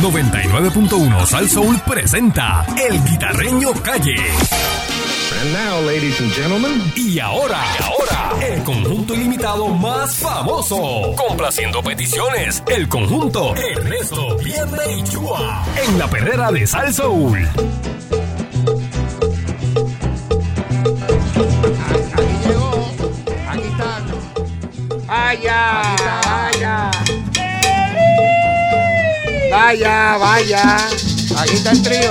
99.1 Sal Soul presenta El Guitarreño Calle. And now, ladies and gentlemen, Y ahora, y ahora, el conjunto ilimitado más famoso. Complaciendo peticiones, el conjunto Ernesto Vierne y Chua. En la perrera de Sal Soul. Aquí llegó. Aquí está. Vaya, vaya. Aquí está el trío.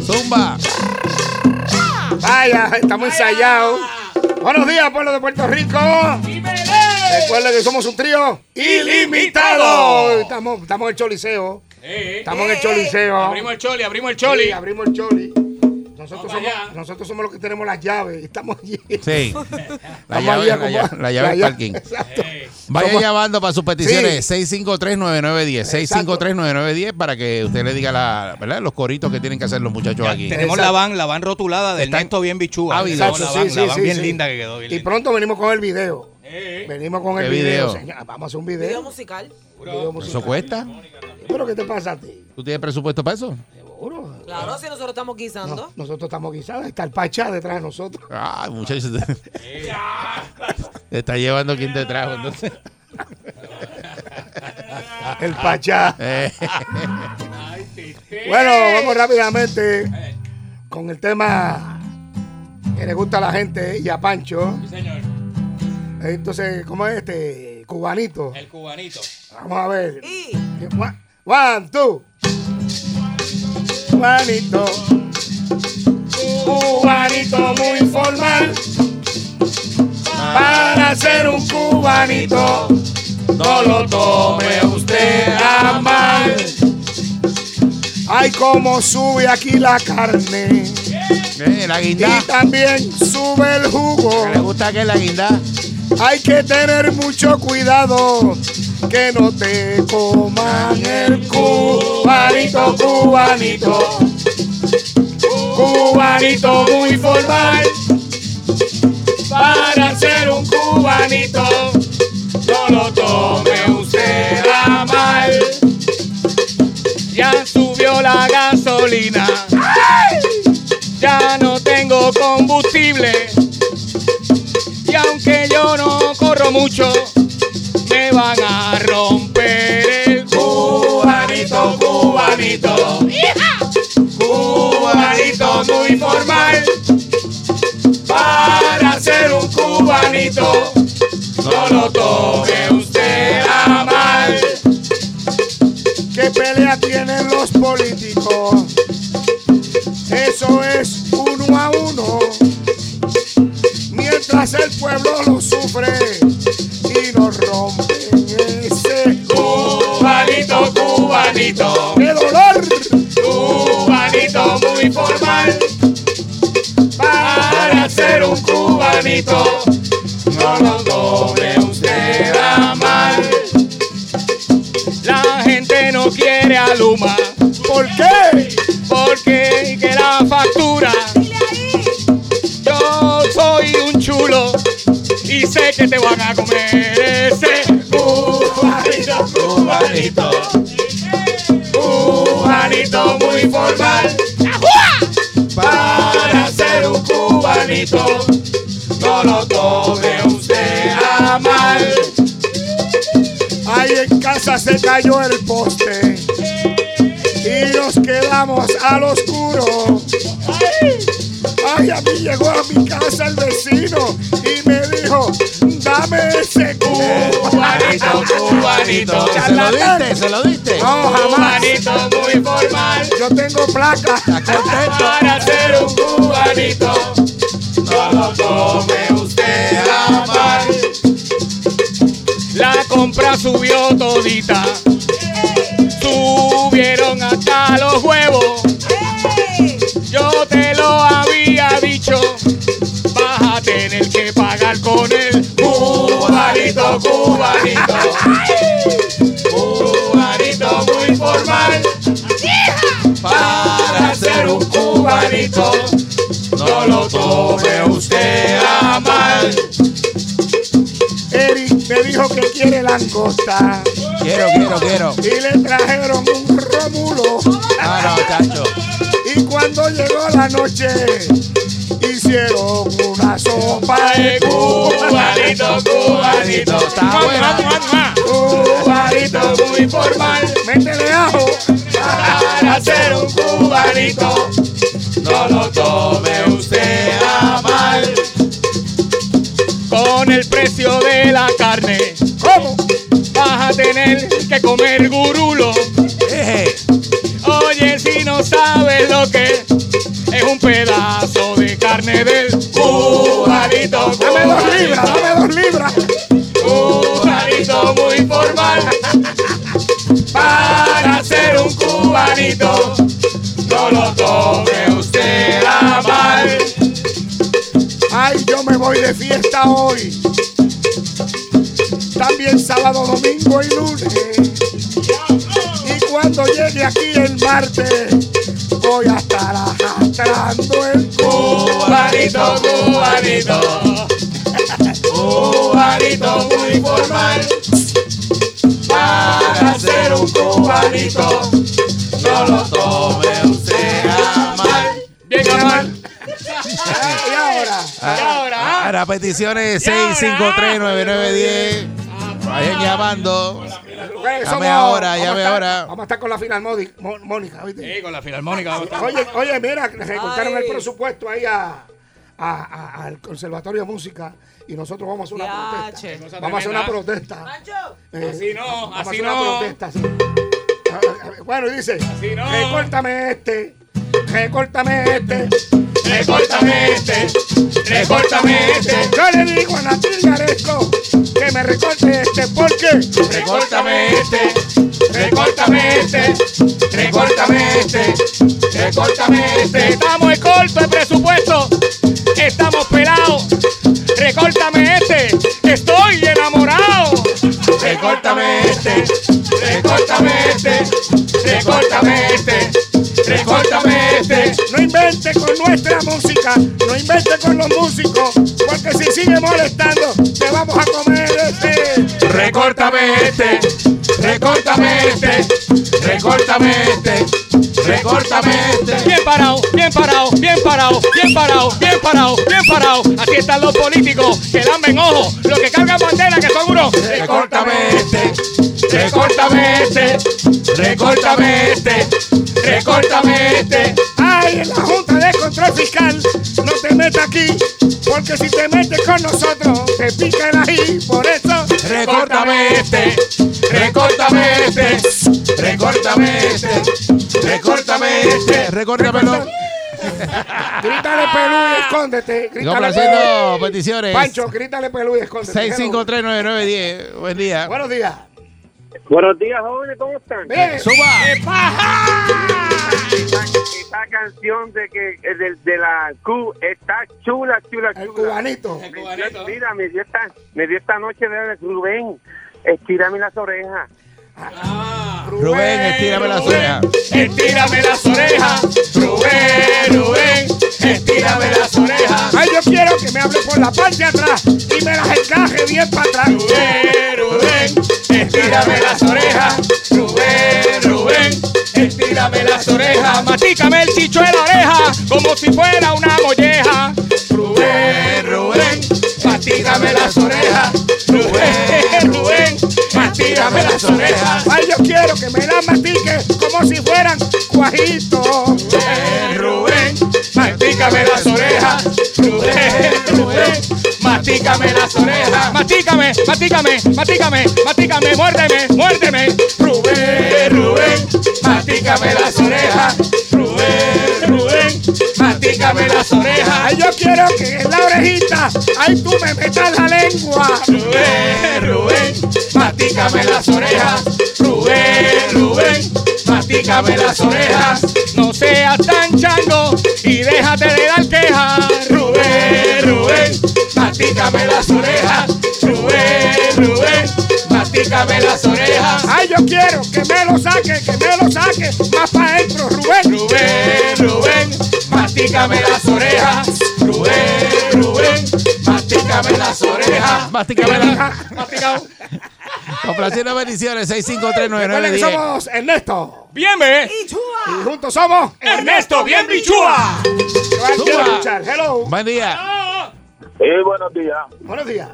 Zumba. Vaya, estamos ensayados. Buenos días, pueblo de Puerto Rico. Recuerden que somos un trío ilimitado. Estamos, estamos en el Choliseo. Estamos en el Choliseo. Abrimos el choli, abrimos el choli. Sí, abrimos el choli. Nosotros somos, nosotros somos los que tenemos las llaves. Estamos allí. Sí. La llave, la, como- llave, la llave del parking. Exacto. Vaya Somos- llamando para sus peticiones 653-9910. Exacto. 653-9910 para que usted le diga la, ¿verdad? los coritos que tienen que hacer los muchachos aquí. Tenemos Exacto. la van, la van rotulada del Ernesto bien bichúa. Tenemos Exacto, la van, sí, la van sí, bien sí. linda que quedó. bien Y linda. pronto venimos con el video. Eh, Venimos con el ¿Qué video. Vamos a hacer un Video video. musical. Video musical. ¿Eso cuesta? ¿Pero qué te pasa a ti? ¿Tú tienes presupuesto para eso? Seguro. Claro, si nosotros estamos guisando. No, nosotros estamos guisados. Está el Pachá detrás de nosotros. Ay, muchachos. Te está llevando quien te trajo, entonces. El Pachá. Bueno, vamos rápidamente con el tema que le gusta a la gente y a Pancho. Sí, señor. Entonces, ¿cómo es este? Cubanito. El cubanito. Vamos a ver. Y one, two. Cubanito. Cubanito muy formal. Para ser un cubanito, no lo tome usted a mal. Ay, cómo sube aquí la carne. eh, la guinda. Y también sube el jugo. ¿Le gusta que la guinda? Hay que tener mucho cuidado que no te coman el cubanito, cubanito. Cubanito muy formal. Para ser un cubanito, no lo tome usted a mal. Ya subió la gasolina. Ya no tengo combustible. Y aunque yo no corro mucho, cubanito. Cubanito muy formal. Para ser un cubanito, no lo tome usted a mal. ¿Qué pelea tienen los políticos? Eso es uno a uno. Mientras el pueblo lo sufre y nos rompen ese cubanito, cubanito. ¡Qué dolor! Formal. Para ser un cubanito, no lo tome usted a mal. La gente no quiere a Luma ¿Por qué? porque que la factura. Yo soy un chulo y sé que te van a comer ese cubanito. Cubanito no lo tome usted a mal. Ahí en casa se cayó el poste y nos quedamos al oscuro. Ay, a mí llegó a mi casa el vecino y me dijo, dame ese cubanito, cubanito. ¿Se lo diste? ¿Se lo diste? No, jamás. Cubanito muy formal. Yo tengo placa. Para ser un cubanito, tome usted a mal. La compra subió todita. Subieron hasta los huevos. Yo te lo había dicho. Vas a tener que pagar con el Cubanito, cubanito. Cubanito muy formal. Para ser un cubanito, no lo tome usted a mal. Eric que dijo que quiere langosta. Quiero, quiero, quiero. Y le trajeron un rómulo. Ah, no, chacho. Y cuando llegó la noche, hicieron una sopa de Cubanito, cubanito. Está buena. Cubanito Muy formal Métele ajo. para hacer un cubanito. Comer gurulo. Oye, si no sabes lo que es un pedazo de carne del cubanito. Dame dos libras, dame dos libras. Cubanito muy formal. Para hacer un cubanito, no lo tome usted a mal. Ay, yo me voy de fiesta hoy. También sábado, domingo y lunes. Cuando llegue aquí el martes, voy a estar arrastrando el Cubanito, cubanito. Cubanito muy formal. Para hacer un cubanito, no lo tome usted a mal. Bien a mal. Y ahora, Ah, Y ahora, ah. Ahora, peticiones Y ahora, 653-9910. Vayan llamando. Llame ahora, vamos a llame estar- ahora. Vamos a estar con la final Modi- Mo- Mónica, ¿viste? Sí, con la filarmónica. Oye, oye, mira, le recortaron el presupuesto ahí a, a- a- al Conservatorio de Música y nosotros vamos a hacer una Yache. protesta. Vamos a hacer una protesta. Eh, Así no, vamos a así hacer una no. protesta, sí. Ah, ah, Bueno, dice, Así no. recórtame este, recórtame este. Recórtame este, recórtame este. Yo le digo a Natil Garesco me recorte este, ¿por qué? Recórtame este, recórtame este, recórtame este, recórtame este. Estamos en corto de presupuesto, estamos pelados. Recórtame este, estoy enamorado. Recórtame este, recórtame este, recórtame este, recórtame este. No invente con nuestra música, no invente con los músicos, porque si sigue molestando, te vamos a comer. Recórtame este, recórtame este, recórtame este, recórtame este. Bien parado, bien parado, bien parado, bien parado, bien parado, bien parado. Así están los políticos que lamben ojo, los que cargan bandera que son unos. Recórtame este, recórtame este, recórtame este, recórtame este. Ay, en la Junta de Control Fiscal, no te metas aquí, porque si te metes con nosotros, te pica el ají, por eso. Recórtame este, recórtame este, recórtame este, recórtame este. Recórtamelo. Grítale pelú y escóndete. Grítale complaciendo peticiones. Pancho, grítale pelú y escóndete. 653-9910. Buen día. Buenos días. Buenos días, jóvenes, ¿cómo están? Bien. Suba. Esta, esta canción de que eh, de, de la Q está chula, chula, El chula. cubanito. El cubanito. Mira, me dio esta, me dio esta noche de Rubén. Estírame las orejas. Rubén, estírame las orejas. Estírame las orejas, Rubén, Rubén, estírame las orejas. Ay, yo quiero que me hable por la parte de atrás y me las encaje bien para atrás. Rubén, Rubén, estírame las orejas, Rubén, Rubén, estírame las orejas. Matícame el chicho de la oreja como si fuera una molleja. Rubén, Rubén, mastícame las orejas, Rubén, Rubén, mastícame las orejas. Ay, yo quiero que me las mastique como si fueran cuajitos. Rubén, Rubén, mastícame las orejas. Rubén, Rubén, mastícame las orejas. Mastícame, mastícame, mastícame, mastícame, muérdeme, muérdeme. Rubén, Rubén, mastícame las orejas. Rubén, Rubén, mastícame las orejas. Ay, yo quiero que la ay, tú me metas la lengua. Rubén, Rubén, mastícame las orejas. Rubén, Rubén, mastícame las orejas. No seas tan chango y déjate de dar quejas. Rubén, Rubén, mastícame las orejas. Rubén, Rubén, mastícame las orejas. Ay, yo quiero que me lo saque, que me lo saque más para adentro, Rubén. Rubén, Rubén, mastícame las orejas. Mastícame las orejas. Mastícame la- Masticado. Complaciendo bendiciones, Recuerden que 6539910. somos Ernesto. Bien, ve. Y juntos somos Ernesto, bien bichúa. Hello. Buen día. Sí, buenos días. Buenos días.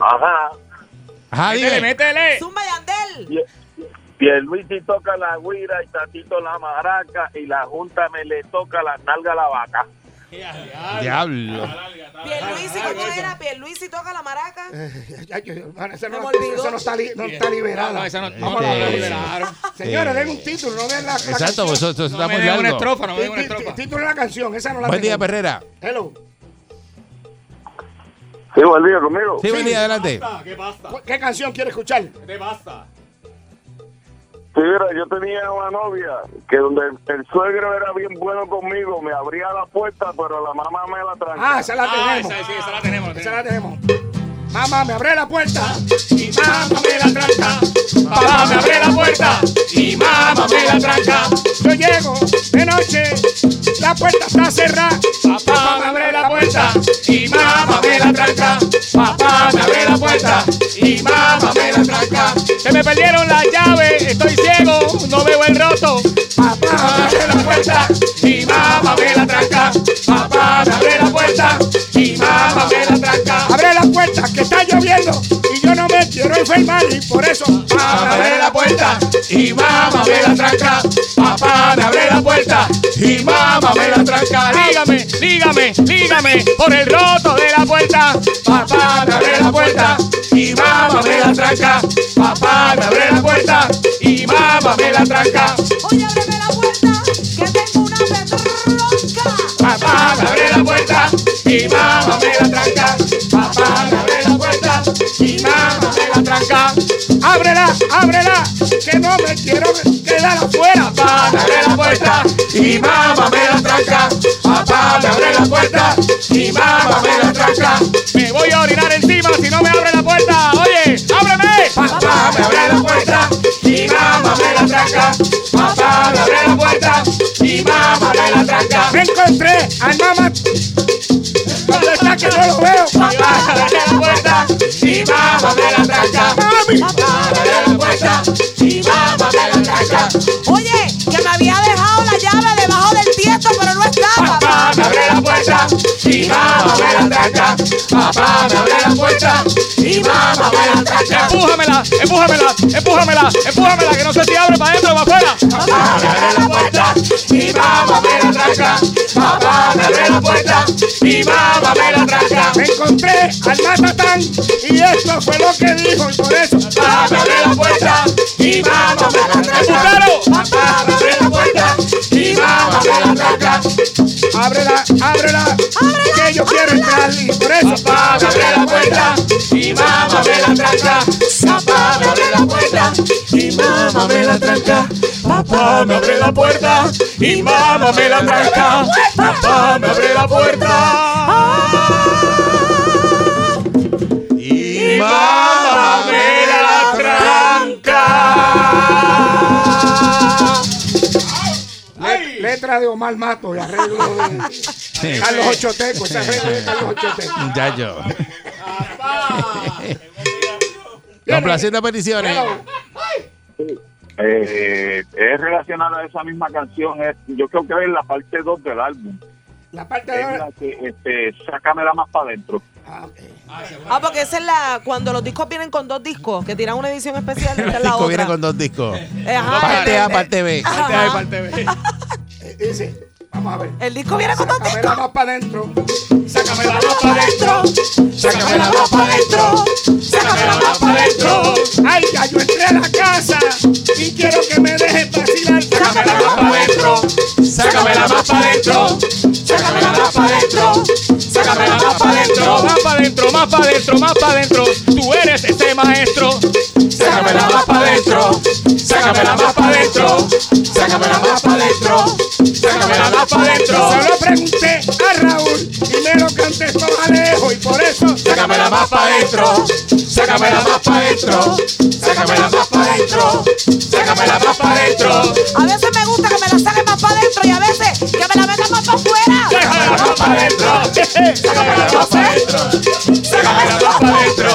Ajá. Ajá, Métele, dime. métele. Zumba Yandel. Pierluisi toca la guira y Tatito la maraca y la junta me le toca la nalga a la vaca. Diablo. Pierluisi, ¿cómo era? Pierluisi toca la maraca. Me no, está, li- no está No, liberado. esa no, la liberaron. Señores, den un título, no den la, la Exacto, canción. pues eso, eso No está me muy den una largo. estrofa, no me Tí- den una tí- estrofa. Título de la canción, esa no la Buen día, tenemos. Perrera. Hello. Sí, buen día conmigo. Sí, buen día, adelante. ¿Qué canción quiere escuchar? ¿Qué basta? Sí, mira, yo tenía una novia que donde el suegro era bien bueno conmigo, me abría la puerta, pero la mamá me la tranca. Ah, esa la Ah, tenemos. esa, sí, esa la tenemos. Esa la tenemos. Mamá, me abre la puerta. Y mamá me la tranca. Papá me abre la puerta. Y mamá me la tranca. Yo llego de noche, la puerta está cerrada. Papá me abre la puerta. Y mamá me la tranca. Papá me abre la puerta. Y mamá me la tranca. Se me perdieron las llaves. Estoy ciego. No veo el roto. Papá me abre la puerta. Y mamá me la tranca. Papá me abre la puerta. Y mamá me la tranca. Puerta, que está lloviendo. Y yo no me quiero enfermar. Y por eso, Papá abre la puerta y mamá me la tranca. Papá me abre la puerta y mamá me la tranca. Dígame, dígame, dígame por el roto de la puerta. Papá me abre la puerta y mamá me la tranca. Papá me abre la puerta y mamá me la tranca. Oye, ábreme la puerta, Papá me abre la puerta y mamá me la tranca. Papá me abre la puerta y mamá me la tranca. ábrela, ábrela, que no me quiero quedar afuera. Papá abre la puerta y mamá me la tranca. Papá me abre la puerta y mamá me la tranca. Me voy a orinar encima si no me abre la puerta. Oye, ábreme. Papá me abre la puerta y mamá me la tranca. Me encontré al mamá. ¿Dónde está que no lo veo? Papá la puerta y mamá me la tranca. Mami. Papá la puerta y mamá me la tranca. Oye, que me había dejado la llave debajo del tiesto, pero no estaba. Papá me abre la puerta y mamá me la tranca. Papá me abre la puerta y mamá me la tranca. Empújamela, empújamela, empújamela, empújamela, que no sé si abre para adentro o para afuera. Papá me abre la puerta y mamá me la tranca. Papá me abre la puerta y mamá me la tranca. Me encontré al matatán. Y esto fue lo que dijo. Y por eso, Papá me abre la puerta y mamá me la tranca. Papá me abre la puerta y mamá me la tranca. ábrela, ábrela. Que yo quiero entrar. Y por eso, Papá me abre la puerta y mamá me la tranca. Papá me abre la puerta y mamá me la tranca. Papá me abre la puerta y mamá me la tranca. Papá me abre la puerta y mamá me la tranca. le- letra de Omar Mato y arreglo de Carlos Ochoteco. Ese arreglo de Carlos Ochoteco. Muchacho. Viene. Complaciendo peticiones. Eh, es relacionada a esa misma canción. Es, yo creo que es la parte 2 del álbum. La parte Es de. la que, este, sácamela más para adentro. Ah, ok. Ah, porque esa es la. Cuando los discos vienen con dos discos, que tiran una edición especial, esta es la disco viene otra. con dos discos. Eh, ajá, Parte A, parte B. Ajá. Eh, Dice, vamos a ver. El disco viene con dos discos. más para adentro. Sácamela más para adentro. Sácamela más para adentro. Sácamela más para adentro. Ay, ya yo entré a la casa y quiero que me dejes vacilar. Sácamela más para adentro. Sácamela más para adentro. Sácamela más para adentro. Sácamela más para adentro. Más para adentro, más para adentro, más para adentro. Tú eres ese maestro. Sácamela más para adentro. Sácamela más para adentro. Sácamela más para adentro. Sácamela más para adentro. Se lo pregunté a Raúl y me lo contestó Alejo y por eso. Sácamela más para adentro. Sácamela más para adentro. Sácamela más para adentro. Sácamela más para adentro. A veces me gusta que me la saquen más para adentro y a veces que me la metan más para afuera. Sácamela más pa' dentro. Sácamela más pa' dentro. Sácamela más pa' dentro.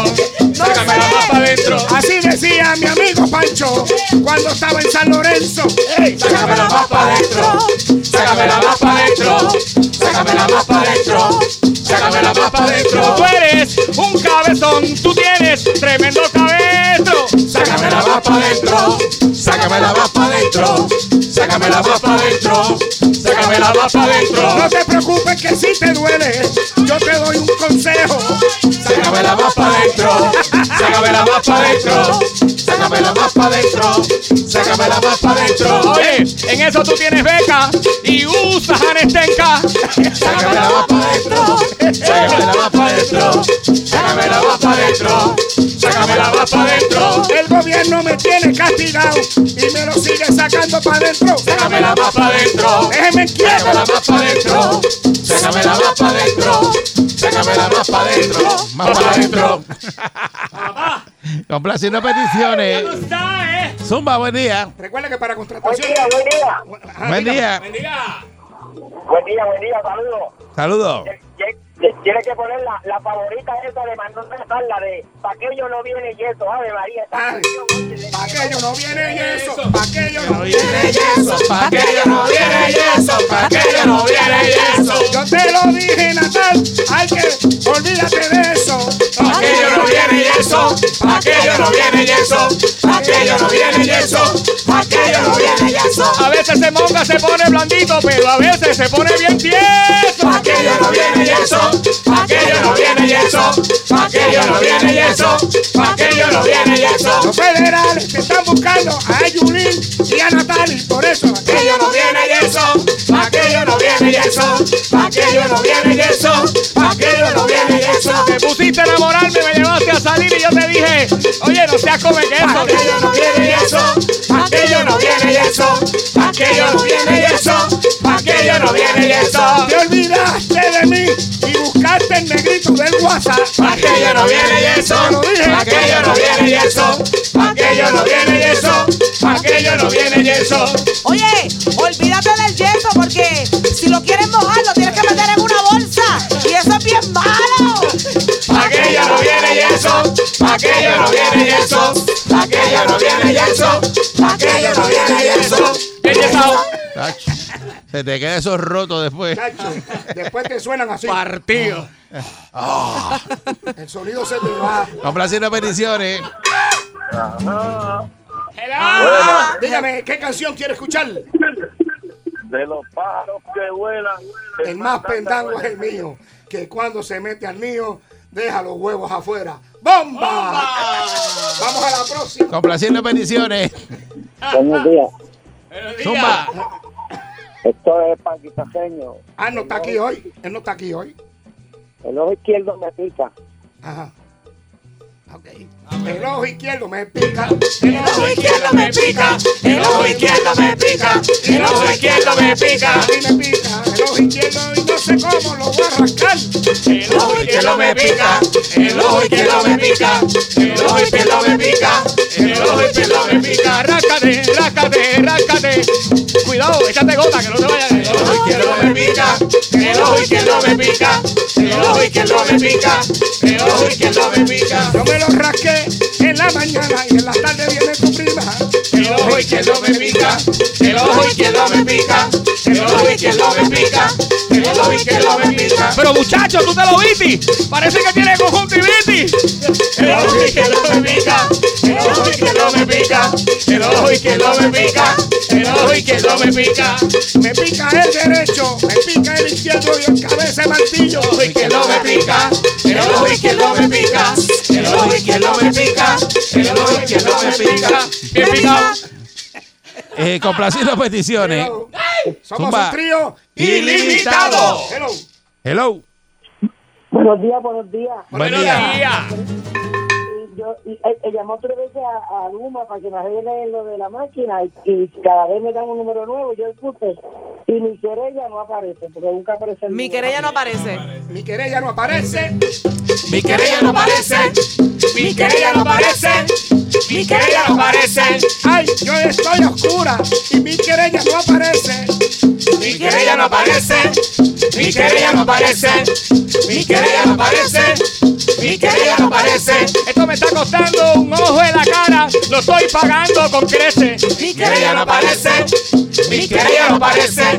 Sácamela más Así decía mi amigo Pancho cuando estaba en San Lorenzo. ¡Ey! Sácamela más pa' dentro. Sácamela más pa' dentro. Sácamela más pa' dentro. Sácamela más pa' dentro. Tú eres un cabezón. Tú tienes tremendo cabestro. Sácamela más pa' dentro. Sácamela más pa' dentro. Sácamela más pa' dentro. Sácamela más pa' dentro. No te preocupes que si te duele, yo te doy un consejo. Sácamela más pa' dentro. Sácamela más pa' dentro. Sácamela más pa' dentro. Sácamela más pa' dentro. Oye, en eso tú tienes beca y usas anestenca. Sácamela más pa' dentro. Sácamela más pa' dentro. Sácamela más pa' dentro. Sácamela más pa' dentro. El gobierno me tiene castigado y me lo sigue sacando para adentro. Sácamela más pa' dentro. Déjeme quieto. Sácamela más pa' dentro. Sácamela más pa' dentro. Sácamela más pa' dentro. Más para adentro. Complaciendo peticiones. Zumba, buen día. Recuerda que para Buen contratación. día, buen día. Buen diga. día. Buen día, buen día, saludos. Saludos. Tiene que poner la, la favorita esa de Manuel Natal, la de Pa' que yo no viene y eso, Ave María. Pa' que yo no viene y eso. Pa' que yo no viene. viene yeso, pa' que yo no viene yeso, pa' que yo no viene yeso. Yo te lo dije, Natal. Hay que olvídate de eso. Pa' que yo no viene yeso, pa' que yo no viene yeso, pa' que yo no viene yeso, pa' que yo no viene yeso. A veces se monga, se pone blandito, pero a veces se pone bien tieso. Pa' que yo no viene yeso, pa' que yo no viene yeso, pa' que yo no viene yeso, pa' que yo no viene yeso. Los federales te están buscando a Yulín y a Natal y por eso. Pa' que yo no viene yeso, pa' que yo no viene yeso, pa' que yo no viene yeso, pa' que yo no viene yeso. Te pusiste a enamorarme, me llevaste a salir y yo te dije, oye, no seas come que yo negrito del WhatsApp. Pa' que yo no viene yeso, pa' que yo no viene yeso, pa' que yo no viene yeso, pa' que yo no viene yeso. Oye, olvídate del yeso porque si lo quieres mojar lo tienes que meter en una bolsa y eso es bien malo. Pa' que yo no viene yeso, pa' que yo no viene yeso, pa' que yo no viene yeso, pa' que yo no viene yesao. Tacho. Se te queda eso roto después. Chacho, después te suenan así. Partido. El sonido se te va. Complaciendo peticiones. Dígame, ¿qué canción quiere escuchar? De los pájaros que vuelan. El más pendango es el mío, que cuando se mete al mío, deja los huevos afuera. ¡Bomba! Vamos a la próxima. Complaciendo peticiones. Buenos días. Zumba. Esto es paquistajeño. Ah, no está aquí hoy. Él no está aquí hoy. El ojo izquierdo me pica. Ajá. Ok. El ojo izquierdo me pica. El ojo izquierdo me pica, el ojo izquierdo me pica, el ojo izquierdo me pica. A mí me pica el ojo izquierdo y no sé cómo lo voy a arrancar. El ojo izquierdo me pica, el ojo izquierdo me pica, el ojo izquierdo me pica, el ojo izquierdo me pica. Ráscate, ráscate, ráscate. Cuidado, échate gota que no te vaya. El ojo izquierdo me pica, el ojo izquierdo me pica, el ojo izquierdo me pica, el ojo izquierdo me pica. Yo me lo rasqué en la mañana y en la tarde viene tu prima. El ojo izquierdo me pica, el ojo izquierdo me pica, el ojo izquierdo me pica, el ojo izquierdo me pica. Pero muchacho, tú te lo viste, parece que tiene conjuntivitis. El ojo izquierdo me pica, el ojo izquierdo me pica, el ojo izquierdo me pica, el ojo izquierdo me pica. Me pica el derecho, me pica el izquierdo y el cabeza de martillo. El ojo izquierdo me pica, el ojo izquierdo me pica, el ojo izquierdo me pica, el ojo izquierdo me pica. Bien picado. Eh, complaciendo peticiones. Somos Zumba. un trío Ilimitado. Hello. Hello. Buenos días, buenos días. Buen Buenos día. días. Yo y, eh, eh, llamó tres veces a, a Luma para que me arregle lo de la máquina y, y cada vez me dan un número nuevo. Yo puse y mi querella no aparece porque nunca aparece el Mi querella no aparece. Mi querella no aparece. Mi querella no aparece, mi querella no aparece, mi querella no aparece, Ay, yo estoy oscura y mi querella no aparece. Mi querella no aparece, mi querella no aparece. Mi querella no aparece. Mi querella no aparece. Esto me está costando un ojo en la cara. Lo estoy pagando con creces. Mi querella no aparece. Mi querella no aparece.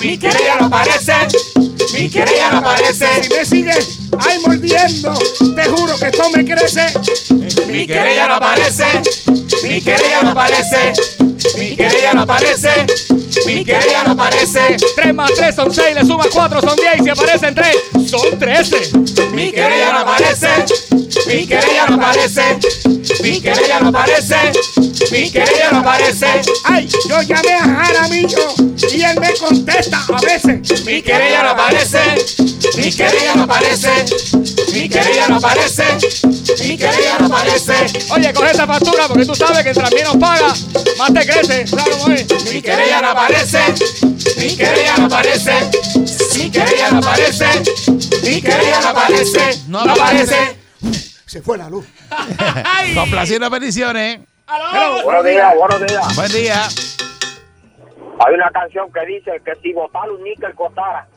Mi querella no aparece. Mi querella no aparece. Si me sigues ay mordiendo, te juro que esto me crece. Mi querella no aparece. Mi querella no aparece. Mi querella no aparece. Mi querella no aparece. 3 más 3 son 6, le sumas 4 son 10 y si aparecen 3 son 13. Mi querella no aparece. Mi querella no aparece. Mi querella no aparece. Mi querella no aparece. Ay, yo llamé a Jaramillo y él me contesta a veces. Mi querella no aparece. Mi querella no aparece. Mi querella no aparece. Mi querella no aparece. Oye, coge esa factura porque tú sabes que entre menos paga, más te crece. ¿Sabes cómo es? Mi querella no aparece. Mi querella no aparece. Mi querella no aparece. Mi querella no aparece. No aparece. Se fue la luz. Complaciendo peticiones. Buenos días, buenos días. Buen día. Hay una canción que dice que si votar un níquel costara,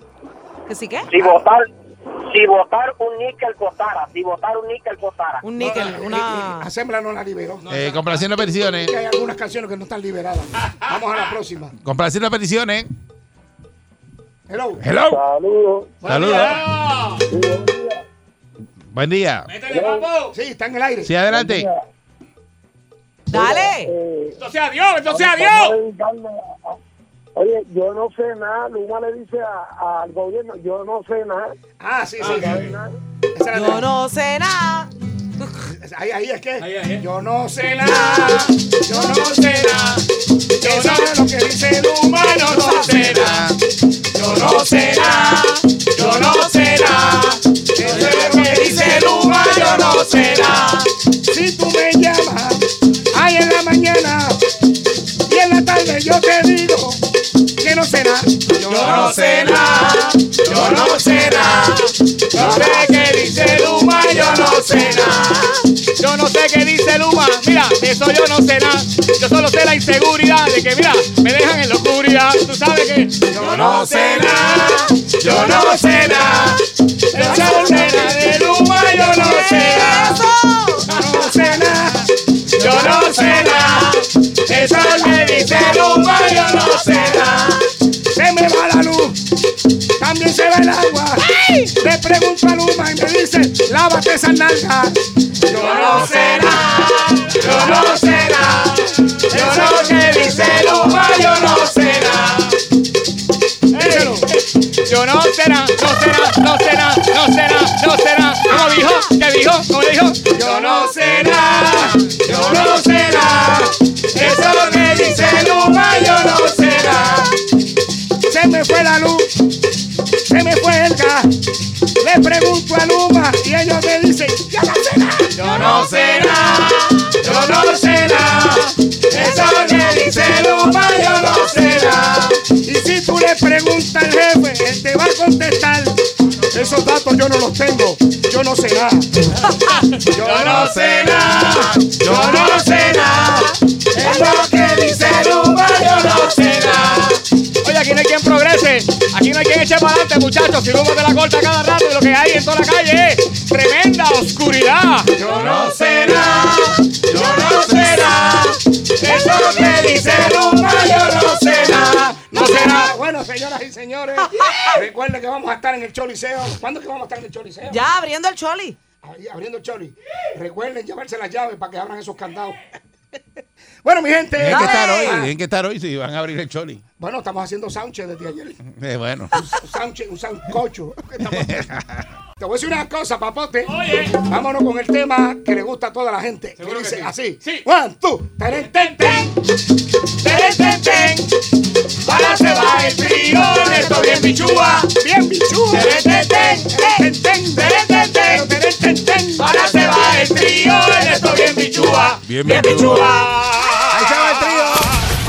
¿Que sí qué? si votar, si votar un níquel costara, si votar un níquel costara. Un níquel, una... Assembla no la liberó. Eh, complaciendo peticiones. Hay algunas canciones que no están liberadas. Vamos a la próxima. Complaciendo peticiones. Hello. Hello. Saludos. Saludos. Buen día. Sí, está en el aire. Sí, adelante. Dale. Entonces adiós, entonces adiós. Oye, yo no sé nada. Luma le dice a- al gobierno, yo no sé nada. Ah, sí, sí. Sé nada. Era Yo no sé nada. Ahí, ahí es que. Ahí, ahí. Yo no sé nada. Yo no sé nada. Yo no lo que dice el humano. Yo no sé nada. Yo no sé nada. Yo no sé nada. Eso es lo que dice Luma, yo no sé nada. Si tú me llamas, ahí en la mañana y en la tarde yo te digo Yo no sé nada. Yo no sé nada. Yo sé qué dice Luma, yo no sé nada. Yo no sé qué dice Luma. Mira, eso yo no sé nada. Yo solo sé la inseguridad de que, mira, me dejan en la oscuridad. Tú sabes que yo no sé nada. Yo no sé nada. Lávate esas nalgas. Yo no nada, yo no nada. Yo no sé dice Luma, yo no. Échalo. Yo no nada, no nada, no nada, no nada, no nada. ¿Cómo dijo? ¿Qué dijo? ¿Cómo dijo? Yo no nada, yo no nada. Eso que dice Luma, yo no nada. Se me fue la luz, se me fue el gas. Le pregunto a Luma y ellos me dicen, ya no sé nada. Yo no sé nada, yo no sé nada. Eso que dice Luma, yo no sé nada. Y si tú le preguntas al jefe, él te va a contestar. Esos datos yo no los tengo, yo no sé nada. Yo no sé nada, yo no sé nada. Aquí no hay quien eche para adelante, muchachos. Si Luma te la corta cada rato y lo que hay en toda la calle es tremenda oscuridad. Yo no sé nada, yo no sé nada. Eso que dice Luma, yo no sé nada. No sé nada. Bueno, señoras y señores, recuerden que vamos a estar en el Choliseo. ¿Cuándo es que vamos a estar en el Choliseo? Ya abriendo el choli. Ahí, abriendo el Choli. Recuerden llevarse las llaves para que abran esos candados. Bueno, mi gente. Tienen que estar hoy, tienen que estar hoy si van a abrir el choli. Bueno, estamos haciendo soundcheck desde ayer. Eh, bueno. Un soundcheck, un soundcocho. Te voy a decir una cosa, papote. Vámonos con el tema que le gusta a toda la gente. Que Seguro que dice sí. así. Sí. One, two, teren, ten, ten. Ten, ten, ten. Ahora se va el trío, esto bien bichúa. Bien, bichú. Ten, ten, ten. Ten, ten, Ten, teren, ten, ten. Ahora se va el trío, esto bien bichúa. Bien bien bichúa.